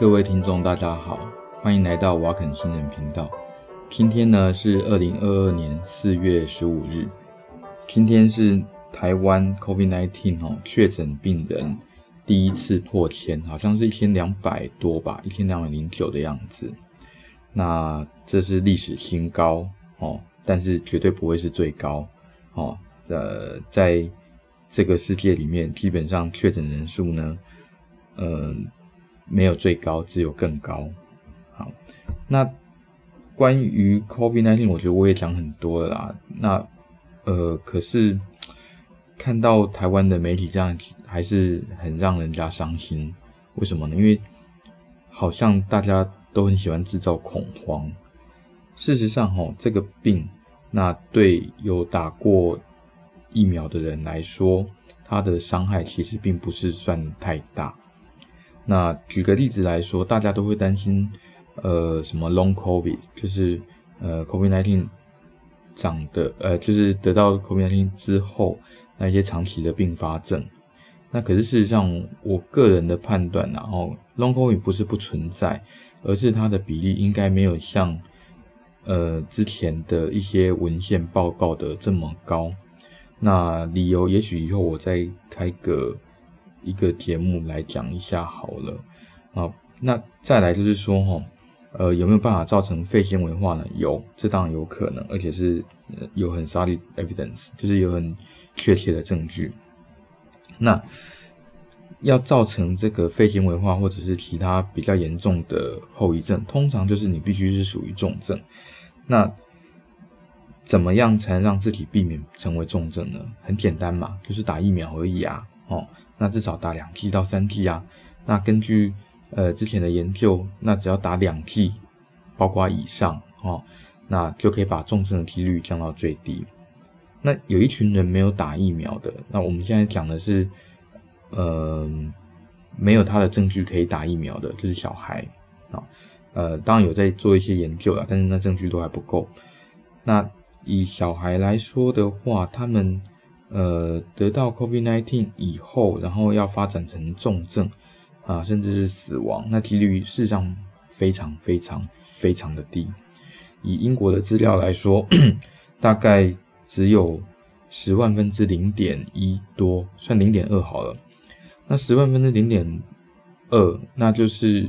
各位听众，大家好，欢迎来到瓦肯新人频道。今天呢是二零二二年四月十五日，今天是台湾 COVID-19 哦确诊病人第一次破千，好像是一千两百多吧，一千两百零九的样子。那这是历史新高哦，但是绝对不会是最高哦。呃，在这个世界里面，基本上确诊人数呢，嗯、没有最高，只有更高。好，那关于 COVID-19，我觉得我也讲很多了啦。那呃，可是看到台湾的媒体这样，还是很让人家伤心。为什么呢？因为好像大家都很喜欢制造恐慌。事实上，哈，这个病，那对有打过疫苗的人来说，它的伤害其实并不是算太大。那举个例子来说，大家都会担心，呃，什么 Long COVID，就是呃 COVID-19 长的，呃，就是得到 COVID-19 之后那些长期的并发症。那可是事实上，我个人的判断，然后 Long COVID 不是不存在，而是它的比例应该没有像呃之前的一些文献报告的这么高。那理由，也许以后我再开个一个节目来讲一下好了啊。那再来就是说哈，呃，有没有办法造成肺纤维化呢？有，这当然有可能，而且是有很 solid evidence，就是有很确切的证据。那要造成这个肺纤维化或者是其他比较严重的后遗症，通常就是你必须是属于重症。那怎么样才能让自己避免成为重症呢？很简单嘛，就是打疫苗而已啊。哦，那至少打两剂到三剂啊。那根据呃之前的研究，那只要打两剂，包括以上哦，那就可以把重症的几率降到最低。那有一群人没有打疫苗的，那我们现在讲的是，呃，没有他的证据可以打疫苗的，就是小孩啊。呃，当然有在做一些研究了，但是那证据都还不够。那以小孩来说的话，他们呃得到 COVID-19 以后，然后要发展成重症啊，甚至是死亡，那几率事实上非常非常非常的低。以英国的资料来说，大概只有十万分之零点一多，算零点二好了。那十万分之零点二，那就是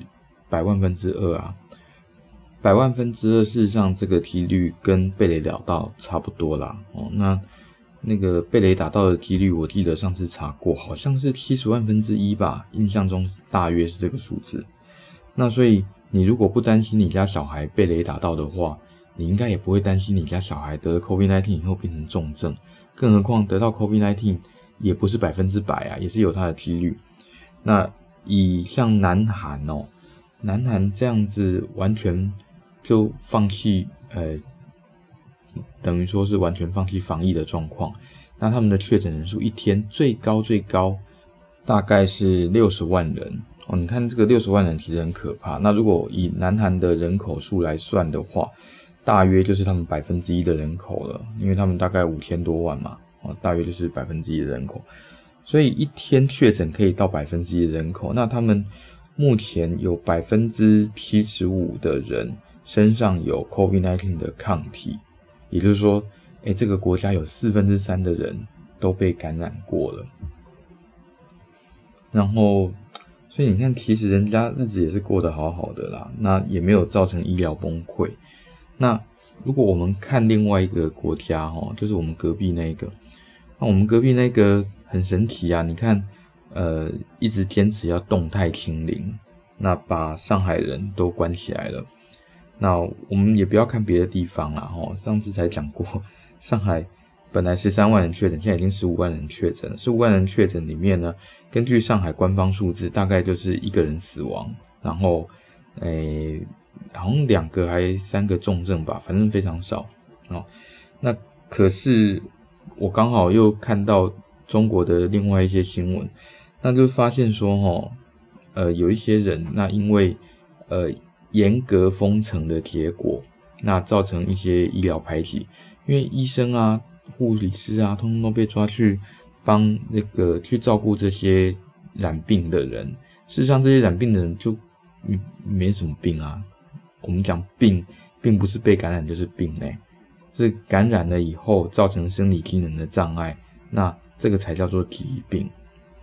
百万分之二啊。百万分之二，事实上这个几率跟贝雷聊到差不多啦。哦，那那个被雷打到的几率，我记得上次查过，好像是七十万分之一吧，印象中大约是这个数字。那所以你如果不担心你家小孩被雷打到的话，你应该也不会担心你家小孩得了 COVID-19 以后变成重症。更何况得到 COVID-19 也不是百分之百啊，也是有它的几率。那以像南韩哦，南韩这样子完全。就放弃，呃，等于说是完全放弃防疫的状况。那他们的确诊人数一天最高最高大概是六十万人哦。你看这个六十万人其实很可怕。那如果以南韩的人口数来算的话，大约就是他们百分之一的人口了，因为他们大概五千多万嘛，哦，大约就是百分之一的人口。所以一天确诊可以到百分之一的人口。那他们目前有百分之七十五的人。身上有 COVID-19 的抗体，也就是说，哎，这个国家有四分之三的人都被感染过了。然后，所以你看，其实人家日子也是过得好好的啦，那也没有造成医疗崩溃。那如果我们看另外一个国家，哦，就是我们隔壁那个，那我们隔壁那个很神奇啊！你看，呃，一直坚持要动态清零，那把上海人都关起来了。那我们也不要看别的地方了哈，上次才讲过，上海本来十三万人确诊，现在已经十五万人确诊。十五万人确诊里面呢，根据上海官方数字，大概就是一个人死亡，然后诶、好像两个还三个重症吧，反正非常少。哦，那可是我刚好又看到中国的另外一些新闻，那就发现说哈，呃，有一些人那因为呃。严格封城的结果，那造成一些医疗排挤，因为医生啊、护理师啊，通通都被抓去帮那个去照顾这些染病的人。事实上，这些染病的人就没没什么病啊。我们讲病，并不是被感染就是病嘞，是感染了以后造成生理机能的障碍，那这个才叫做疾病。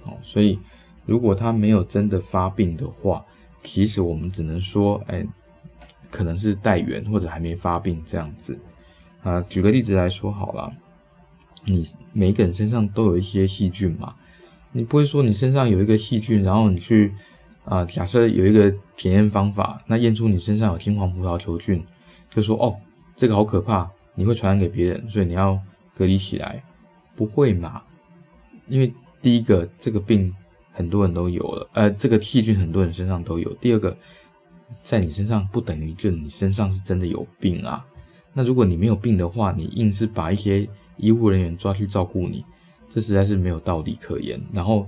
哦，所以如果他没有真的发病的话，其实我们只能说，哎，可能是带源或者还没发病这样子。啊，举个例子来说好了，你每个人身上都有一些细菌嘛，你不会说你身上有一个细菌，然后你去。啊，假设有一个检验方法，那验出你身上有金黄葡萄球菌，就说哦，这个好可怕，你会传染给别人，所以你要隔离起来。不会嘛？因为第一个，这个病很多人都有了，呃，这个细菌很多人身上都有。第二个，在你身上不等于就你身上是真的有病啊。那如果你没有病的话，你硬是把一些医护人员抓去照顾你，这实在是没有道理可言。然后。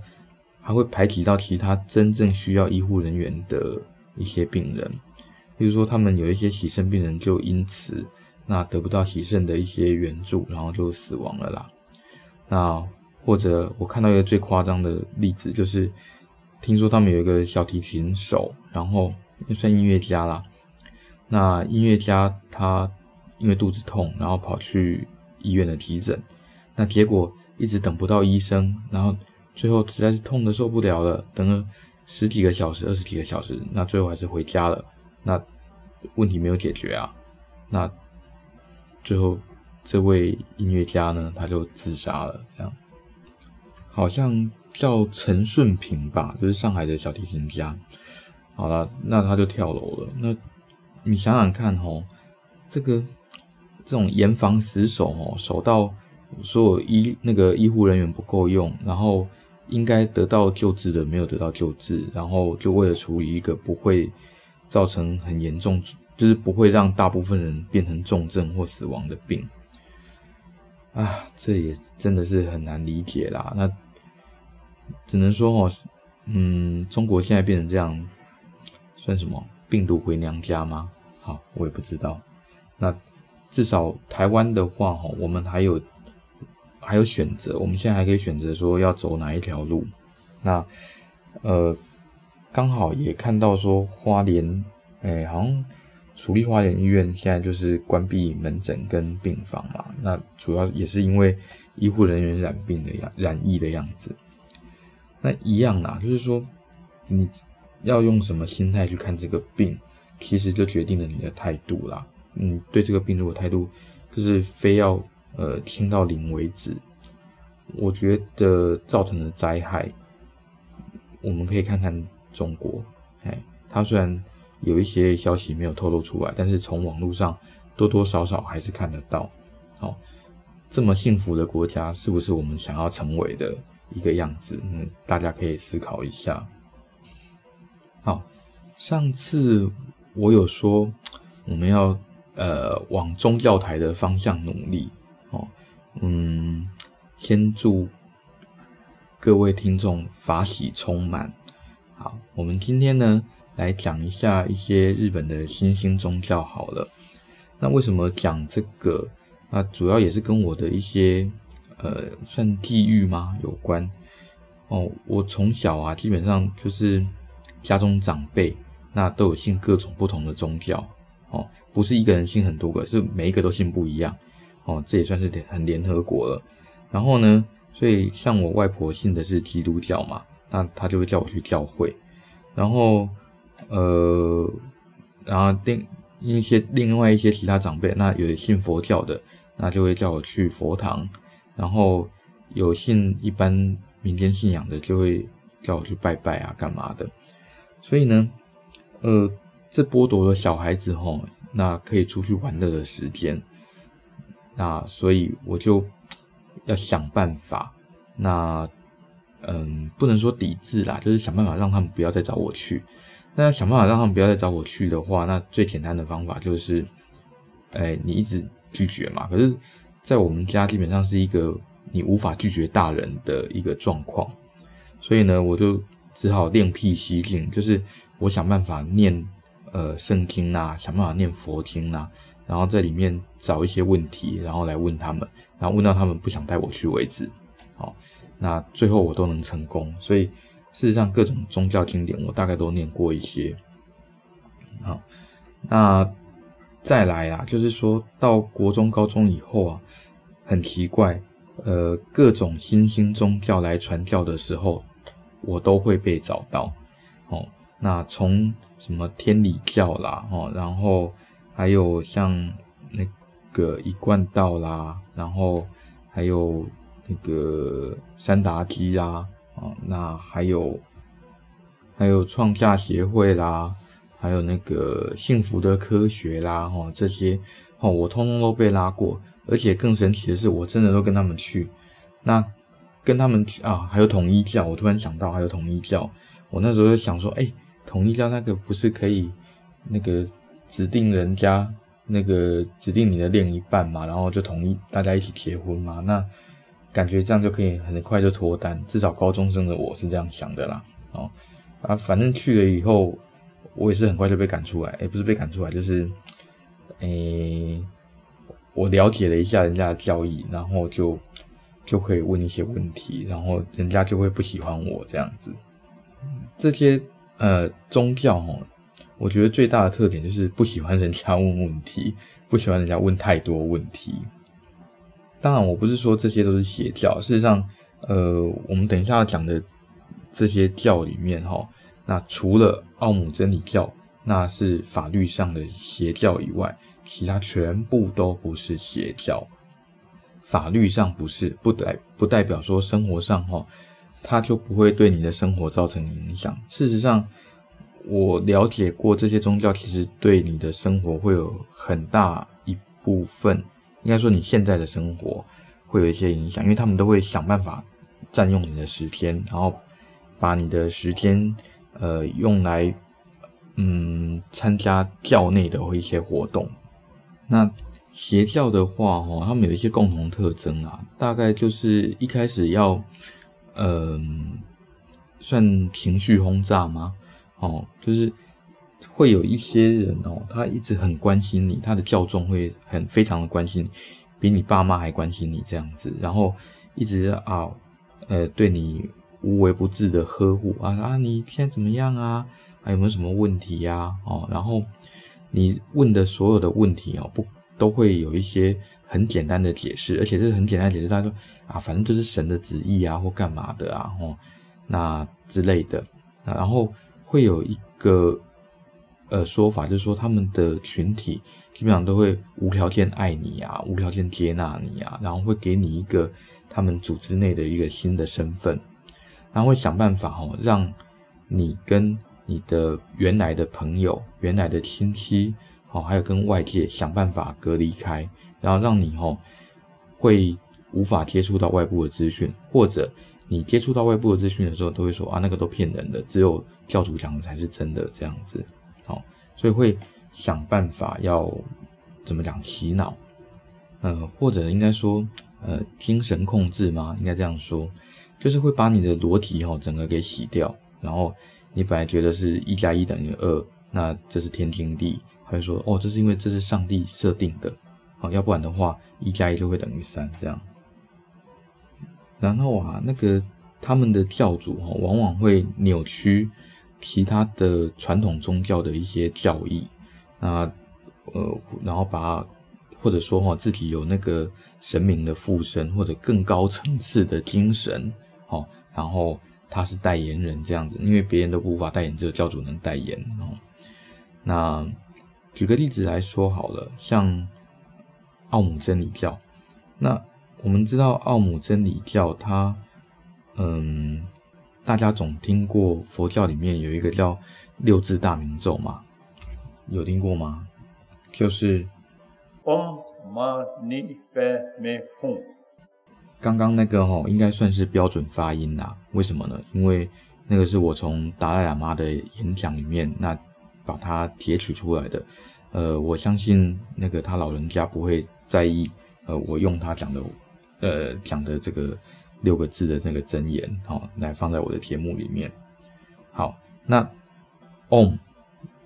还会排挤到其他真正需要医护人员的一些病人，比如说他们有一些洗肾病人就因此那得不到洗肾的一些援助，然后就死亡了啦。那或者我看到一个最夸张的例子，就是听说他们有一个小提琴手，然后算音乐家啦。那音乐家他因为肚子痛，然后跑去医院的急诊，那结果一直等不到医生，然后。最后实在是痛的受不了了，等了十几个小时、二十几个小时，那最后还是回家了。那问题没有解决啊。那最后这位音乐家呢，他就自杀了。这样好像叫陈顺平吧，就是上海的小提琴家。好了，那他就跳楼了。那你想想看哦，这个这种严防死守哦，守到所有医那个医护人员不够用，然后。应该得到救治的没有得到救治，然后就为了处理一个不会造成很严重，就是不会让大部分人变成重症或死亡的病，啊，这也真的是很难理解啦。那只能说哦，嗯，中国现在变成这样，算什么？病毒回娘家吗？好，我也不知道。那至少台湾的话，哈，我们还有。还有选择，我们现在还可以选择说要走哪一条路。那呃，刚好也看到说花莲，哎，好像蜀立花莲医院现在就是关闭门诊跟病房嘛。那主要也是因为医护人员染病的样染疫的样子。那一样啦，就是说你要用什么心态去看这个病，其实就决定了你的态度啦。嗯，对这个病如果态度就是非要。呃，清到零为止，我觉得造成的灾害，我们可以看看中国，哎，它虽然有一些消息没有透露出来，但是从网络上多多少少还是看得到。哦，这么幸福的国家，是不是我们想要成为的一个样子？嗯，大家可以思考一下。好，上次我有说我们要呃往宗教台的方向努力。哦，嗯，先祝各位听众法喜充满。好，我们今天呢来讲一下一些日本的新兴宗教。好了，那为什么讲这个？那主要也是跟我的一些呃算际遇吗有关？哦，我从小啊基本上就是家中长辈那都有信各种不同的宗教。哦，不是一个人信很多个，是每一个都信不一样。哦，这也算是很联合国了。然后呢，所以像我外婆信的是基督教嘛，那她就会叫我去教会。然后，呃，然后另一些另外一些其他长辈，那有信佛教的，那就会叫我去佛堂。然后有信一般民间信仰的，就会叫我去拜拜啊，干嘛的。所以呢，呃，这剥夺了小孩子吼，那可以出去玩乐的时间。那所以我就要想办法，那嗯，不能说抵制啦，就是想办法让他们不要再找我去。那要想办法让他们不要再找我去的话，那最简单的方法就是，哎，你一直拒绝嘛。可是，在我们家基本上是一个你无法拒绝大人的一个状况，所以呢，我就只好另辟蹊径，就是我想办法念呃圣经呐，想办法念佛经呐。然后在里面找一些问题，然后来问他们，然后问到他们不想带我去为止。好，那最后我都能成功。所以事实上，各种宗教经典我大概都念过一些。好，那再来啦，就是说到国中、高中以后啊，很奇怪，呃，各种新兴宗教来传教的时候，我都会被找到。哦，那从什么天理教啦，哦，然后还有像那个一贯道啦，然后还有那个三达基啦，啊，那还有还有创价协会啦，还有那个幸福的科学啦，哈，这些哦，我通通都被拉过，而且更神奇的是，我真的都跟他们去。那跟他们啊，还有统一教，我突然想到还有统一教。我那时候就想说，哎、统一教那个不是可以那个指定人家那个指定你的另一半嘛，然后就统一大家一起结婚嘛？那感觉这样就可以很快就脱单，至少高中生的我是这样想的啦。哦啊，反正去了以后，我也是很快就被赶出来，哎、欸，不是被赶出来，就是，哎、我了解了一下人家的教义，然后就就可以问一些问题，然后人家就会不喜欢我这样子。这些呃宗教哦，我觉得最大的特点就是不喜欢人家问问题，不喜欢人家问太多问题。当然，我不是说这些都是邪教。事实上，呃，我们等一下要讲的这些教里面哈，那除了奥姆真理教那是法律上的邪教以外，其他全部都不是邪教。法律上不是，不代不代表说生活上哈。它就不会对你的生活造成影响。事实上，我了解过这些宗教，其实对你的生活会有很大一部分，应该说你现在的生活会有一些影响，因为他们都会想办法占用你的时间，然后把你的时间呃用来嗯参加教内的一些活动。那邪教的话，哦，他们有一些共同特征啊，大概就是一开始要。嗯，算情绪轰炸吗？哦，就是会有一些人哦，他一直很关心你，他的教众会很非常的关心你，比你爸妈还关心你这样子，然后一直啊，呃，对你无微不至的呵护啊啊，你现在怎么样啊？还有没有什么问题呀？哦，然后你问的所有的问题哦，不都会有一些。很简单的解释，而且这是很简单的解释。他说啊，反正就是神的旨意啊，或干嘛的啊，哦，那之类的。然后会有一个呃说法，就是说他们的群体基本上都会无条件爱你啊，无条件接纳你啊，然后会给你一个他们组织内的一个新的身份，他会想办法哦，让你跟你的原来的朋友、原来的亲戚，哦，还有跟外界想办法隔离开。然后让你哦会无法接触到外部的资讯，或者你接触到外部的资讯的时候，都会说啊，那个都骗人的，只有教主讲的才是真的这样子。哦，所以会想办法要怎么讲洗脑，呃，或者应该说呃精神控制吗？应该这样说，就是会把你的逻辑吼整个给洗掉，然后你本来觉得是一加一等于二，那这是天经地义，他就说哦，这是因为这是上帝设定的。好，要不然的话，一加一就会等于三这样。然后啊，那个他们的教主哈，往往会扭曲其他的传统宗教的一些教义，那呃，然后把或者说哈自己有那个神明的附身或者更高层次的精神，然后他是代言人这样子，因为别人都无法代言，只有教主能代言哦。那举个例子来说好了，像。奥姆真理教，那我们知道奥姆真理教，它，嗯，大家总听过佛教里面有一个叫六字大明咒嘛，有听过吗？就是唵嘛呢叭咪吽。刚刚那个齁，应该算是标准发音啦。为什么呢？因为那个是我从达赖喇嘛的演讲里面那把它截取出来的。呃，我相信那个他老人家不会在意，呃，我用他讲的，呃，讲的这个六个字的那个真言，好、哦，来放在我的节目里面。好，那 Om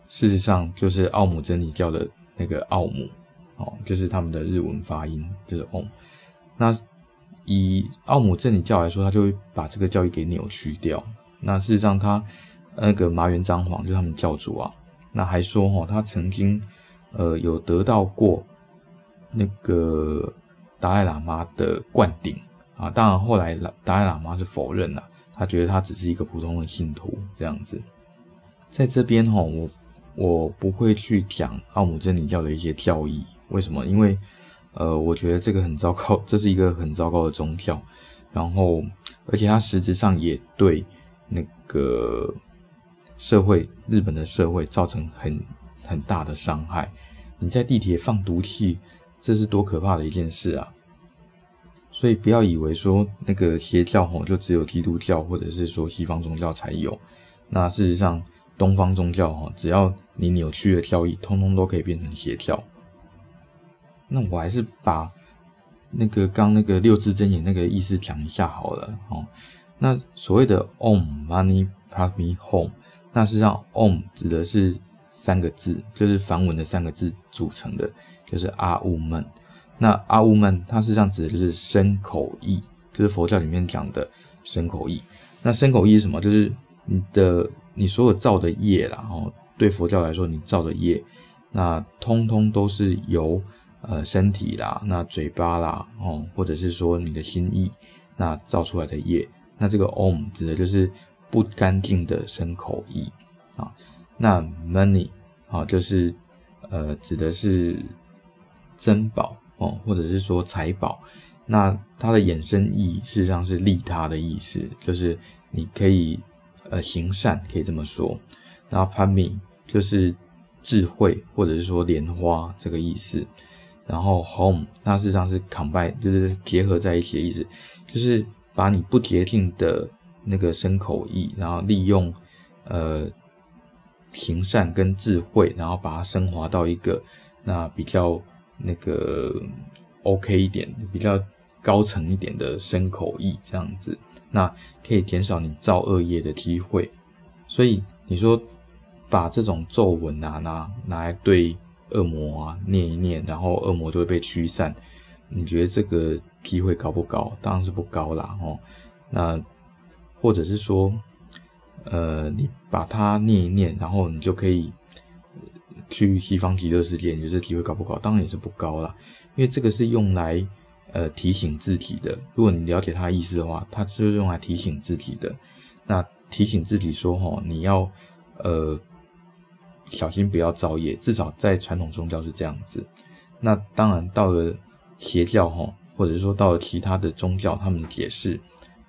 事实上就是奥姆真理教的那个奥姆，哦，就是他们的日文发音，就是 Om。那以奥姆真理教来说，他就会把这个教义给扭曲掉。那事实上，他那个麻原彰晃就是他们教主啊。那还说哈，他曾经呃有得到过那个达赖喇嘛的灌顶啊，当然后来达赖喇嘛是否认了，他觉得他只是一个普通的信徒这样子。在这边哈，我我不会去讲奥姆真理教的一些教义，为什么？因为呃，我觉得这个很糟糕，这是一个很糟糕的宗教，然后而且它实质上也对那个。社会，日本的社会造成很很大的伤害。你在地铁放毒气，这是多可怕的一件事啊！所以不要以为说那个邪教吼就只有基督教或者是说西方宗教才有。那事实上，东方宗教吼，只要你扭曲的教义，通通都可以变成邪教。那我还是把那个刚那个六字真言那个意思讲一下好了哦。那所谓的 Om Mani Padme Hum 那实际上，Om 指的是三个字，就是梵文的三个字组成的，就是阿乌们。那阿乌们，它实际上指的是身口意，就是佛教里面讲的身口意。那身口意是什么？就是你的你所有造的业啦，哦，对佛教来说，你造的业，那通通都是由呃身体啦、那嘴巴啦，哦，或者是说你的心意，那造出来的业。那这个 Om 指的就是。不干净的身口意啊，那 money 啊，就是呃，指的是珍宝哦，或者是说财宝。那它的衍生意事实上是利他的意思，就是你可以呃行善，可以这么说。然后 padme 就是智慧，或者是说莲花这个意思。然后，home 它事实上是 combine，就是结合在一起的意思，就是把你不洁净的。那个身口意，然后利用呃行善跟智慧，然后把它升华到一个那比较那个 OK 一点、比较高层一点的身口意这样子，那可以减少你造恶业的机会。所以你说把这种咒文啊拿拿来对恶魔啊念一念，然后恶魔就会被驱散，你觉得这个机会高不高？当然是不高啦哦。那或者是说，呃，你把它念一念，然后你就可以去西方极乐世界，你觉得这机会高不高？当然也是不高啦，因为这个是用来呃提醒自己的。如果你了解它的意思的话，它是用来提醒自己的。那提醒自己说，齁，你要呃小心不要造业，至少在传统宗教是这样子。那当然到了邪教，齁，或者是说到了其他的宗教，他们的解释。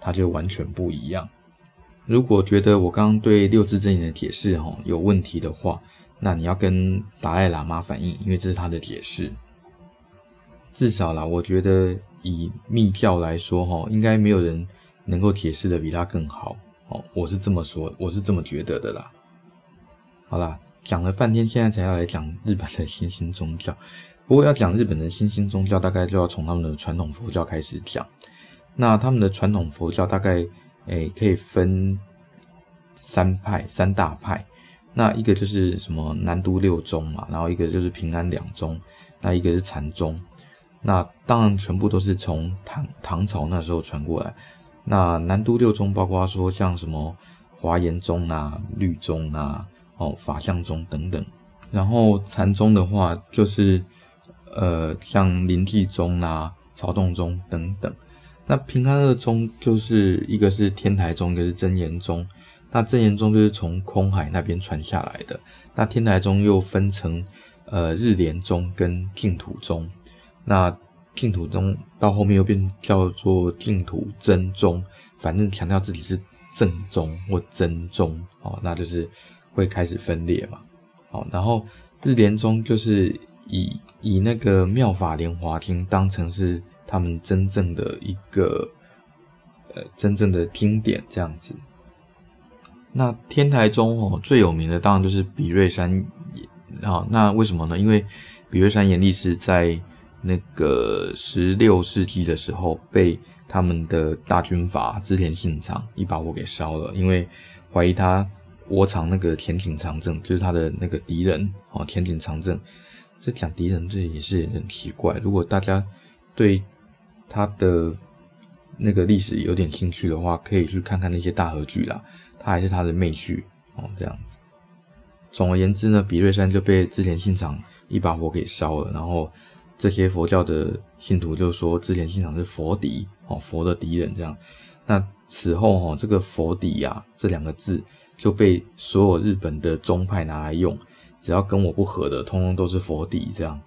它就完全不一样。如果觉得我刚刚对六字真言的解释哈有问题的话，那你要跟达赖喇嘛反映，因为这是他的解释。至少啦，我觉得以密教来说哈，应该没有人能够解释的比他更好。哦，我是这么说，我是这么觉得的啦。好啦，讲了半天，现在才要来讲日本的新兴宗教。不过要讲日本的新兴宗教，大概就要从他们的传统佛教开始讲。那他们的传统佛教大概诶、可以分三派三大派，那一个就是什么南都六宗嘛，然后一个就是平安两宗，那一个是禅宗。那当然全部都是从唐唐朝那时候传过来。那南都六宗包括说像什么华严宗啊、律宗啊、哦法相宗等等。然后禅宗的话就是呃像临济宗啊、曹洞宗等等。那平安二宗就是一个是天台宗，一个是真言宗。那真言宗就是从空海那边传下来的。那天台宗又分成呃日莲宗跟净土宗。那净土宗到后面又变叫做净土真宗，反正强调自己是正宗或真宗哦，那就是会开始分裂嘛。好，然后日莲宗就是以以那个妙法莲华经当成是。他们真正的一个呃，真正的经典这样子。那天台宗哦，最有名的当然就是比瑞山啊。那为什么呢？因为比瑞山延历寺在那个十六世纪的时候被他们的大军阀织田信长一把火给烧了，因为怀疑他窝藏那个田井长政，就是他的那个敌人哦。田井长政，这讲敌人这也是很奇怪。如果大家对他的那个历史有点兴趣的话，可以去看看那些大和剧啦。他还是他的妹婿哦，这样子。总而言之呢，比瑞山就被织田信长一把火给烧了，然后这些佛教的信徒就说织田信长是佛敌哦，佛的敌人这样。那此后哈，这个佛敌呀这两个字就被所有日本的宗派拿来用，只要跟我不合的，通通都是佛敌这样。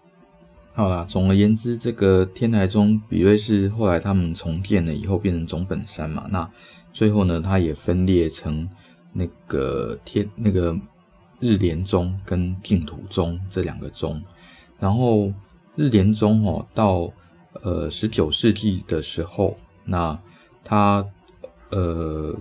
好啦，总而言之，这个天台宗比叡寺后来他们重建了以后变成总本山嘛，那最后呢，它也分裂成那个天那个。日莲宗跟净土宗这两个宗，然后日莲宗哦，到呃十九世纪的时候，那他呃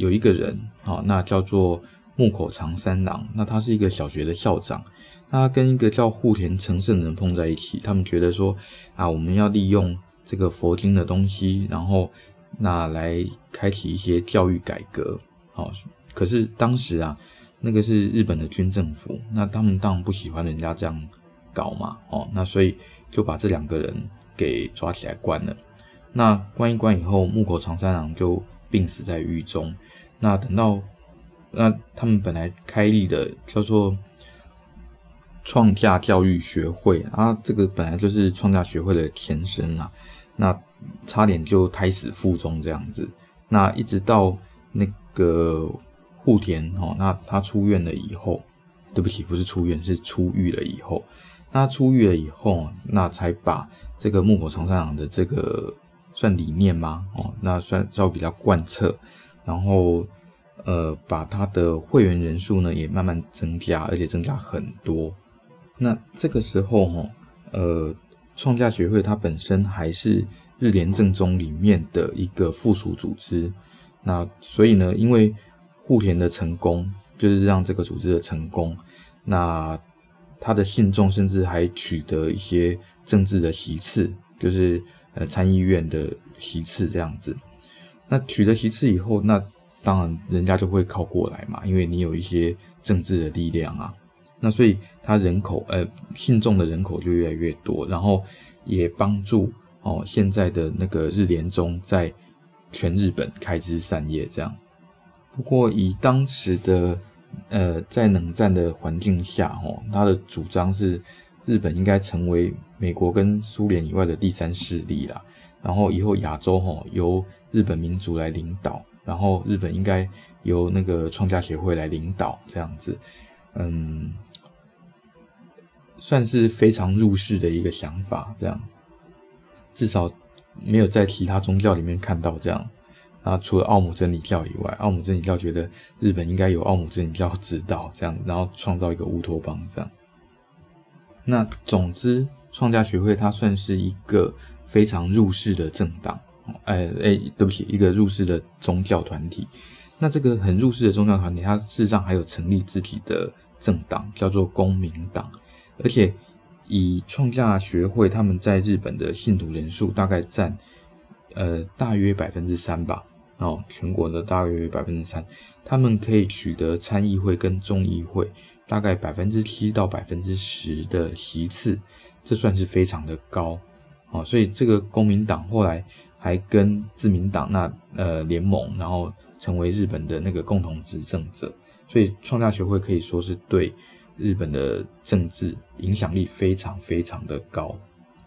有一个人啊，那叫做木口长三郎，那他是一个小学的校长，他跟一个叫户田成胜的人碰在一起，他们觉得说啊，我们要利用这个佛经的东西，然后那来开启一些教育改革，好，可是当时啊。那个是日本的军政府，那他们当然不喜欢人家这样搞嘛，哦，那所以就把这两个人给抓起来关了。那关一关以后，木口长三郎就病死在狱中。那等到那他们本来开立的叫做创价教育学会啊，这个本来就是创价学会的前身啊，那差点就胎死腹中这样子。那一直到那个。户田哦，那他出院了以后，对不起，不是出院，是出狱了以后。那出狱了以后，那才把这个木口长三郎的这个算理念吗？哦，那算稍微比较贯彻，然后呃，把他的会员人数呢也慢慢增加，而且增加很多。那这个时候哈，呃，创价学会它本身还是日莲正宗里面的一个附属组织。那所以呢，因为户田的成功就是让这个组织的成功，那他的信众甚至还取得一些政治的席次，就是呃参议院的席次这样子。那取得席次以后，那当然人家就会靠过来嘛，因为你有一些政治的力量啊。那所以他人口呃信众的人口就越来越多，然后也帮助哦现在的那个日莲宗在全日本开枝散叶这样。不过，以当时的呃，在冷战的环境下，哦，他的主张是日本应该成为美国跟苏联以外的第三势力啦。然后以后亚洲，哈，由日本民族来领导，然后日本应该由那个创价协会来领导，这样子，嗯，算是非常入世的一个想法。这样，至少没有在其他宗教里面看到这样。啊，除了奥姆真理教以外，奥姆真理教觉得日本应该由奥姆真理教指导，这样，然后创造一个乌托邦，这样。那总之，创价学会它算是一个非常入世的政党，哎哎，对不起，一个入世的宗教团体。那这个很入世的宗教团体，它事实上还有成立自己的政党，叫做公民党，而且以创价学会他们在日本的信徒人数大概占呃大约百分之三吧。哦，全国的大约百分之三，他们可以取得参议会跟众议会大概百分之七到百分之十的席次，这算是非常的高。哦，所以这个公民党后来还跟自民党那呃联盟，然后成为日本的那个共同执政者。所以创价学会可以说是对日本的政治影响力非常非常的高。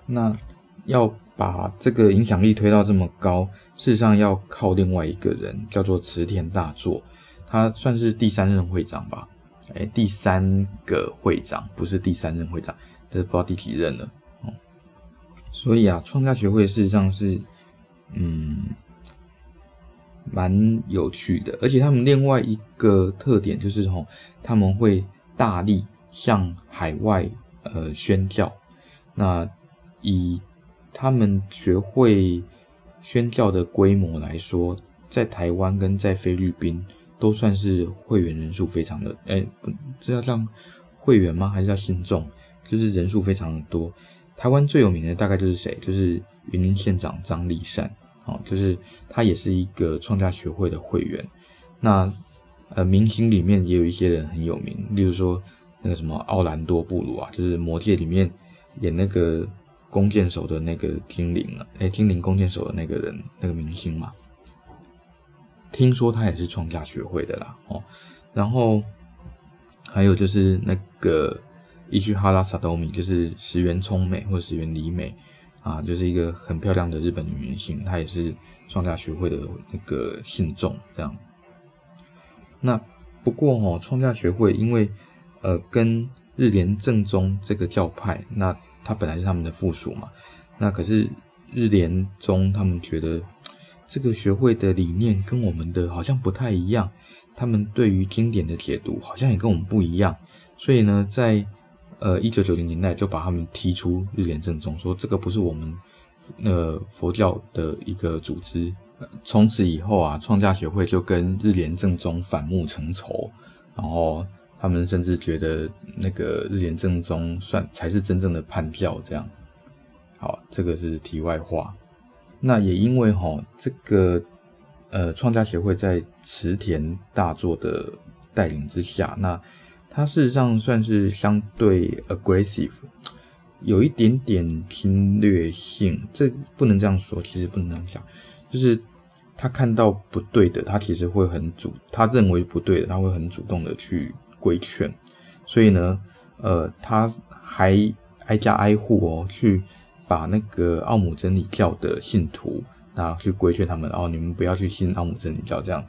那要。把这个影响力推到这么高，事实上要靠另外一个人，叫做池田大作，他算是第三任会长吧？哎，第三个会长不是第三任会长，这是不知道第几任了。所以啊，创价学会事实上是，嗯，蛮有趣的，而且他们另外一个特点就是吼，他们会大力向海外呃宣教，那以。他们学会宣教的规模来说，在台湾跟在菲律宾都算是会员人数非常的，哎，这要让会员吗？还是叫信众？就是人数非常的多。台湾最有名的大概就是谁？就是云林县长张立善，哦，就是他也是一个创价学会的会员。那呃，明星里面也有一些人很有名，例如说那个什么奥兰多布鲁啊，就是魔戒里面演那个。弓箭手的那个精灵啊，哎，精灵弓箭手的那个人，那个明星嘛，听说他也是创价学会的啦，哦，然后还有就是那个伊须哈拉萨多米，就是石原聪美或者石原里美啊，就是一个很漂亮的日本女明星，她也是创价学会的那个信众这样。那不过哦，创价学会因为呃跟日莲正宗这个教派，那它本来是他们的附属嘛，那可是日莲宗他们觉得这个学会的理念跟我们的好像不太一样。他们对于经典的解读好像也跟我们不一样，所以呢，在呃一九九零年代就把他们踢出日莲正宗，说这个不是我们呃佛教的一个组织。从此以后啊，创价学会就跟日莲正宗反目成仇，然后他们甚至觉得那个日莲正宗算才是真正的叛教。这样，好，这个是题外话。那也因为哈这个。呃，创价协会在池田大作的带领之下，那它事实上算是相对 aggressive，有一点点侵略性。这不能这样说，其实不能这样讲，就是他看到不对的，他其实会很主，他认为不对的，他会很主动的去规劝。所以呢，呃，他还挨家挨户哦，去把那个奥姆真理教的信徒。那去规劝他们，哦，你们不要去信奥姆真理教这样。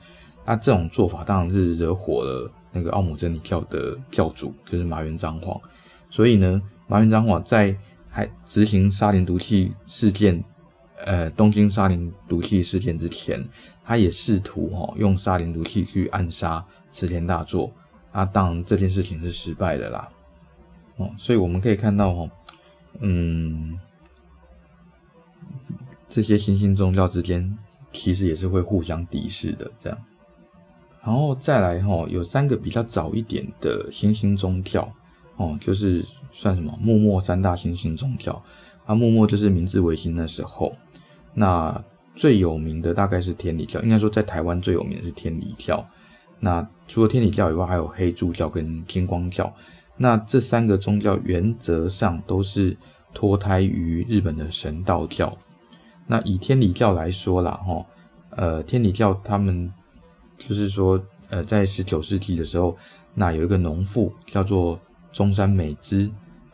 那这种做法当然是惹火了那个奥姆真理教的教主，就是麻原彰晃。所以呢，麻原彰晃在还执行沙林毒气事件，呃，东京沙林毒气事件之前，他也试图哈、哦、用沙林毒气去暗杀池田大作。啊，当然这件事情是失败的啦。哦，所以我们可以看到哈、哦，嗯。这些新兴宗教之间其实也是会互相敌视的，这样。然后再来哈，有三个比较早一点的新兴宗教哦，就是算什么幕末三大新兴宗教啊。幕末就是明治维新的时候，那最有名的大概是天理教，应该说在台湾最有名的是天理教。那除了天理教以外，还有黑柱教跟金光教。那这三个宗教原则上都是脱胎于日本的神道教。那以天理教来说啦，哈，呃，天理教他们就是说，呃，在十九世纪的时候，那有一个农妇叫做中山美枝，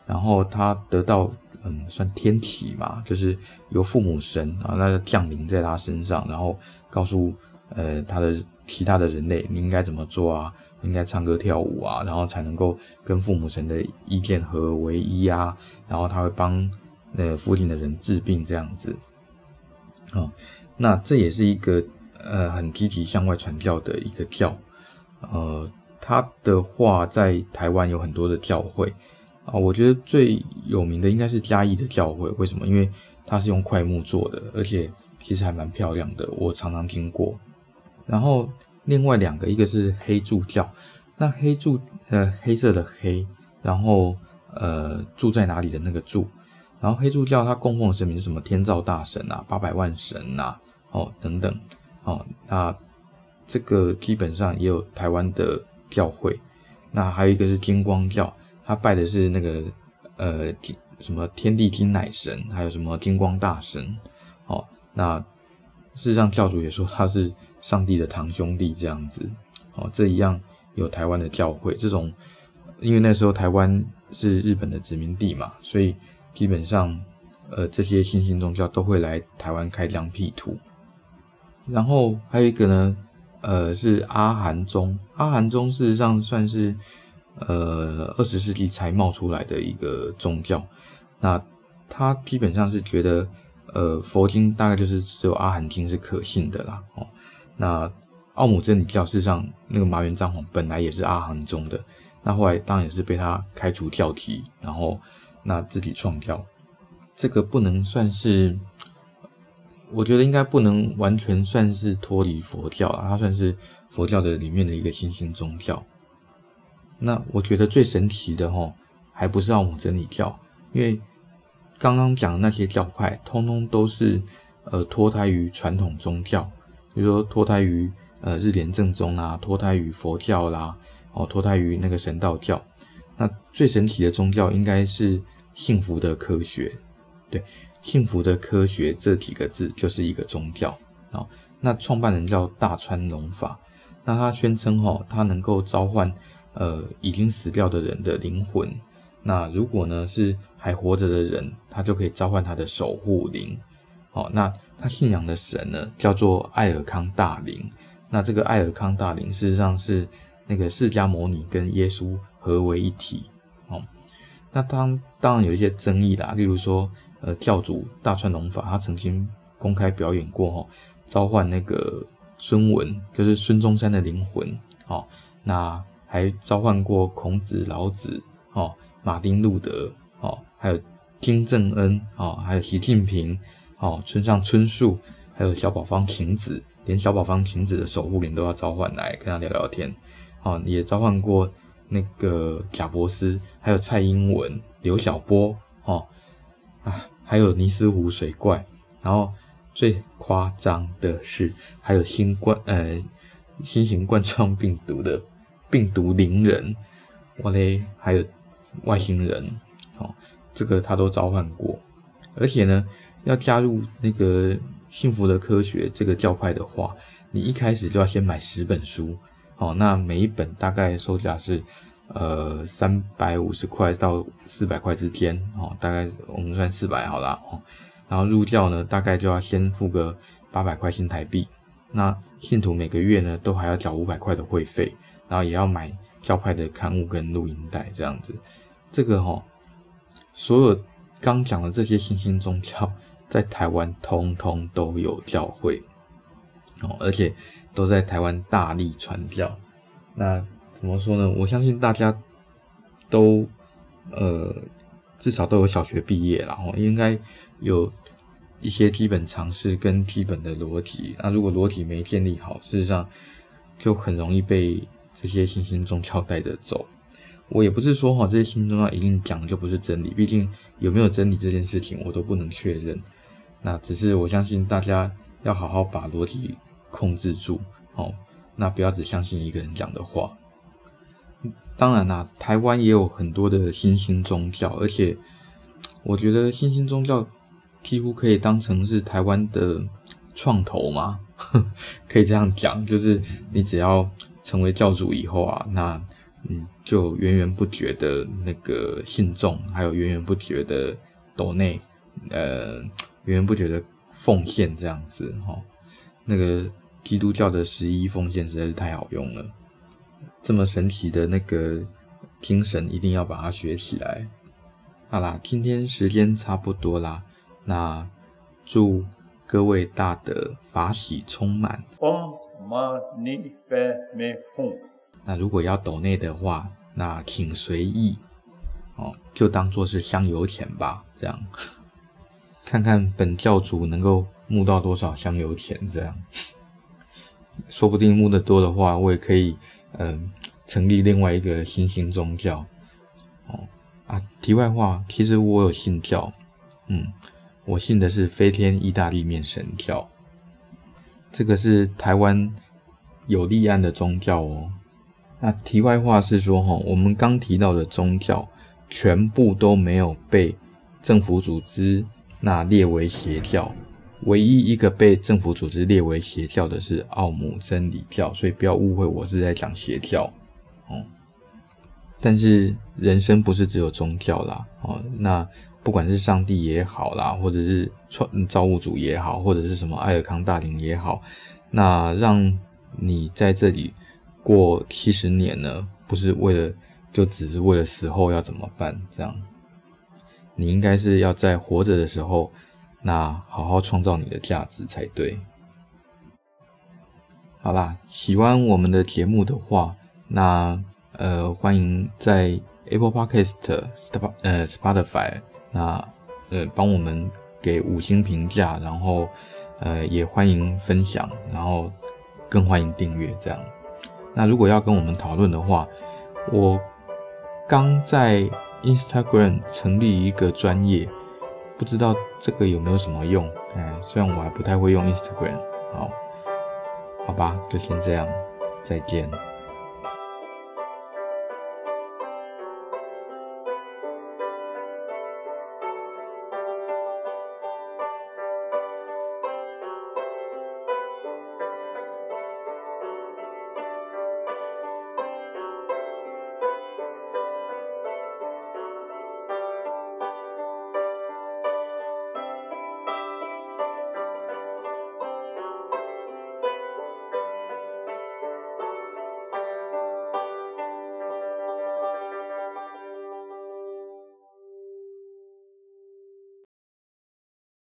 然后她得到嗯，算天启嘛，就是由父母神啊，那降临在她身上，然后告诉呃她的其他的人类，你应该怎么做啊？应该唱歌跳舞啊，然后才能够跟父母神的意见合为一啊，然后他会帮那附近的人治病这样子。啊，那这也是一个呃很积极向外传教的一个教，呃，他的话在台湾有很多的教会啊，我觉得最有名的应该是嘉义的教会，为什么？因为它是用块木做的，而且其实还蛮漂亮的，我常常听过。然后另外两个，一个是黑柱教，那黑柱呃黑色的黑，然后呃住在哪里的那个住。然后黑柱教它供奉的神明是什么？天照大神啊，八百万神呐，哦等等，哦那这个基本上也有台湾的教会。那还有一个是金光教，他拜的是那个呃什么天地金乃神，还有什么金光大神。哦，那事实上教主也说他是上帝的堂兄弟这样子。哦，这一样有台湾的教会。这种因为那时候台湾是日本的殖民地嘛，所以。基本上，呃，这些新兴宗教都会来台湾开疆辟土。然后还有一个呢，呃，是阿含宗。阿含宗事实上算是呃二十世纪才冒出来的一个宗教。那他基本上是觉得，呃，佛经大概就是只有阿含经是可信的啦。哦，那奥姆真理教事实上那个麻原彰晃本来也是阿含宗的，那后来当然也是被他开除教籍，然后。那自己创教，这个不能算是，我觉得应该不能完全算是脱离佛教啊，它算是佛教的里面的一个新兴宗教。那我觉得最神奇的齁，还不是奥姆真理教，因为刚刚讲的那些教派，通通都是呃脱胎于传统宗教，比如说脱胎于呃日莲正宗啊，脱胎于佛教啦，哦脱胎于那个神道教。那最神奇的宗教应该是幸福的科学，对，幸福的科学这几个字就是一个宗教啊。那创办人叫大川隆法，那他宣称哈，他能够召唤呃已经死掉的人的灵魂。那如果呢是还活着的人，他就可以召唤他的守护灵。好，那他信仰的神呢叫做艾尔康大灵。那这个艾尔康大灵事实上是那个释迦牟尼跟耶稣合为一体。哦，那当当然有一些争议啦，例如说，呃，教主大川龙法他曾经公开表演过，哈，召唤那个孙文，就是孙中山的灵魂。哦，那还召唤过孔子、老子，哦，马丁路德，哦，还有金正恩，哦，还有习近平，哦，村上春树，还有小宝方晴子。连小宝方晴子的守护灵都要召唤来跟他聊聊天，哦，也召唤过那个贾伯斯，还有蔡英文、刘晓波，哦，啊，还有尼斯湖水怪，然后最夸张的是还有新冠呃新型冠状病毒的病毒灵人，哇嘞，还有外星人，哦，这个他都召唤过，而且呢，要加入那个。幸福的科学这个教派的话，你一开始就要先买十本书，哦，那每一本大概售价是呃三百五十块到四百块之间，哦，大概我们算四百好啦，哦，然后入教呢，大概就要先付个八百块新台币，那信徒每个月呢都还要缴五百块的会费，然后也要买教派的刊物跟录音带这样子，这个哈、所有刚讲的这些新兴宗教。在台湾通通都有教会哦，而且都在台湾大力传教。那怎么说呢？我相信大家都呃至少都有小学毕业，然后应该有一些基本常识跟基本的逻辑。那如果逻辑没建立好，事实上就很容易被这些新兴宗教带着走。我也不是说哈这些新宗教一定讲的就不是真理，毕竟有没有真理这件事情我都不能确认。那只是我相信大家要好好把逻辑控制住，哦，那不要只相信一个人讲的话。当然啦，台湾也有很多的新兴宗教，而且我觉得新兴宗教几乎可以当成是台湾的创投嘛，可以这样讲，就是你只要成为教主以后啊，那嗯就源源不绝的那个信众，还有源源不绝的斗内，呃。源源不绝的奉献这样子哈，那个基督教的十一奉献实在是太好用了，这么神奇的那个精神一定要把它学起来。好啦，今天时间差不多啦，那祝各位大德法喜充满。那如果要抖内的话，那请随意哦，就当做是香油钱吧，这样。看看本教主能够募到多少香油钱，这样说不定募得多的话，我也可以嗯、呃、成立另外一个新兴宗教哦啊。题外话，其实我有信教，嗯，我信的是飞天意大利面神教，这个是台湾有立案的宗教哦。那题外话是说哈，我们刚提到的宗教全部都没有被政府组织。那列为邪教，唯一一个被政府组织列为邪教的是奥姆真理教，所以不要误会我是在讲邪教哦。但是人生不是只有宗教啦，哦，那不管是上帝也好啦，或者是创造物主也好，或者是什么艾尔康大灵也好，那让你在这里过七十年呢，不是为了，就只是为了死后要怎么办这样。你应该是要在活着的时候，那好好创造你的价值才对。好啦，喜欢我们的节目的话，那呃欢迎在 Apple Podcast、呃 Spotify，那呃帮我们给五星评价，然后呃也欢迎分享，然后更欢迎订阅这样。那如果要跟我们讨论的话，我刚在。Instagram 成立一个专业，不知道这个有没有什么用？哎，虽然我还不太会用 Instagram，好，好吧，就先这样，再见。